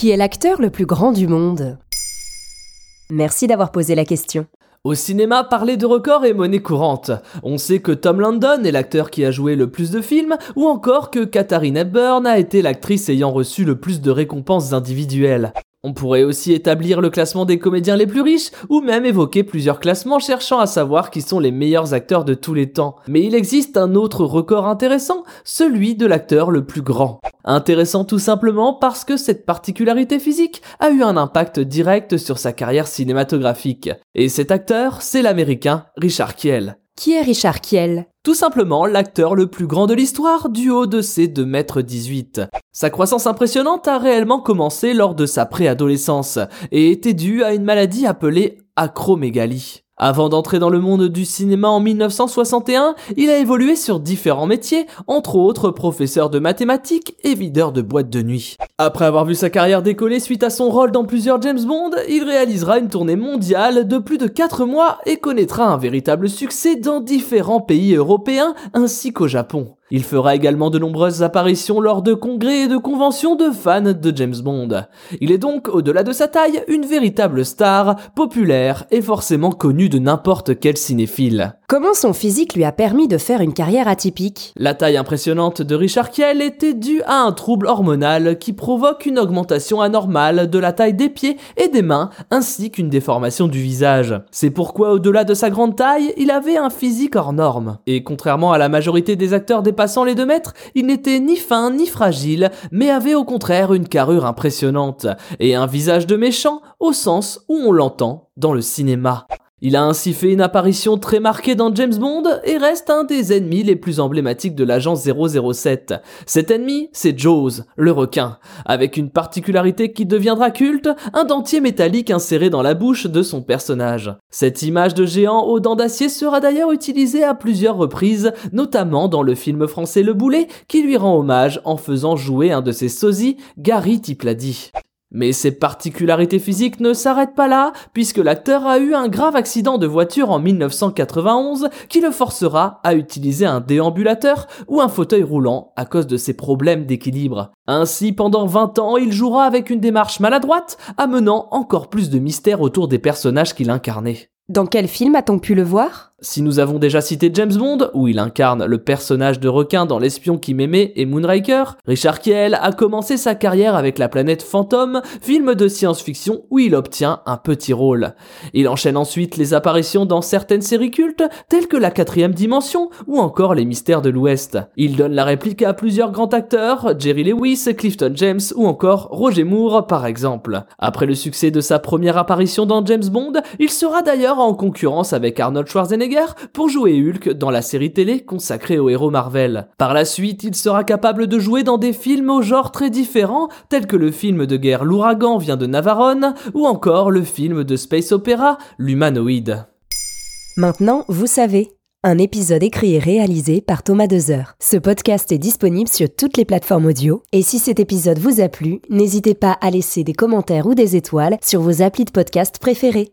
Qui est l'acteur le plus grand du monde? Merci d'avoir posé la question. Au cinéma, parler de records est monnaie courante. On sait que Tom Landon est l'acteur qui a joué le plus de films, ou encore que Katharine Hepburn a été l'actrice ayant reçu le plus de récompenses individuelles. On pourrait aussi établir le classement des comédiens les plus riches, ou même évoquer plusieurs classements cherchant à savoir qui sont les meilleurs acteurs de tous les temps. Mais il existe un autre record intéressant, celui de l'acteur le plus grand. Intéressant tout simplement parce que cette particularité physique a eu un impact direct sur sa carrière cinématographique. Et cet acteur, c'est l'américain Richard Kiel. Qui est Richard Kiel? Tout simplement l'acteur le plus grand de l'histoire du haut de ses 2m18. Sa croissance impressionnante a réellement commencé lors de sa préadolescence et était due à une maladie appelée acromégalie. Avant d'entrer dans le monde du cinéma en 1961, il a évolué sur différents métiers, entre autres professeur de mathématiques et videur de boîtes de nuit. Après avoir vu sa carrière décoller suite à son rôle dans plusieurs James Bond, il réalisera une tournée mondiale de plus de 4 mois et connaîtra un véritable succès dans différents pays européens ainsi qu'au Japon. Il fera également de nombreuses apparitions lors de congrès et de conventions de fans de James Bond. Il est donc, au-delà de sa taille, une véritable star, populaire et forcément connue de n'importe quel cinéphile. Comment son physique lui a permis de faire une carrière atypique? La taille impressionnante de Richard Kiel était due à un trouble hormonal qui provoque une augmentation anormale de la taille des pieds et des mains, ainsi qu'une déformation du visage. C'est pourquoi, au-delà de sa grande taille, il avait un physique hors norme. Et contrairement à la majorité des acteurs dépassant les 2 mètres, il n'était ni fin ni fragile, mais avait au contraire une carrure impressionnante, et un visage de méchant au sens où on l'entend dans le cinéma. Il a ainsi fait une apparition très marquée dans James Bond et reste un des ennemis les plus emblématiques de l'agence 007. Cet ennemi, c'est Jaws, le requin, avec une particularité qui deviendra culte, un dentier métallique inséré dans la bouche de son personnage. Cette image de géant aux dents d'acier sera d'ailleurs utilisée à plusieurs reprises, notamment dans le film français Le Boulet, qui lui rend hommage en faisant jouer un de ses sosies, Gary Tiplady. Mais ses particularités physiques ne s'arrêtent pas là, puisque l'acteur a eu un grave accident de voiture en 1991 qui le forcera à utiliser un déambulateur ou un fauteuil roulant à cause de ses problèmes d'équilibre. Ainsi, pendant 20 ans, il jouera avec une démarche maladroite, amenant encore plus de mystère autour des personnages qu'il incarnait. Dans quel film a-t-on pu le voir? Si nous avons déjà cité James Bond, où il incarne le personnage de requin dans L'espion qui m'aimait et Moonraker, Richard Kiel a commencé sa carrière avec La planète fantôme, film de science-fiction où il obtient un petit rôle. Il enchaîne ensuite les apparitions dans certaines séries cultes, telles que La quatrième dimension ou encore Les mystères de l'Ouest. Il donne la réplique à plusieurs grands acteurs, Jerry Lewis, Clifton James ou encore Roger Moore par exemple. Après le succès de sa première apparition dans James Bond, il sera d'ailleurs en concurrence avec Arnold Pour jouer Hulk dans la série télé consacrée aux héros Marvel. Par la suite, il sera capable de jouer dans des films au genre très différents, tels que le film de guerre L'ouragan vient de Navarone, ou encore le film de space opéra L'humanoïde. Maintenant, vous savez. Un épisode écrit et réalisé par Thomas Dezer. Ce podcast est disponible sur toutes les plateformes audio. Et si cet épisode vous a plu, n'hésitez pas à laisser des commentaires ou des étoiles sur vos applis de podcast préférés.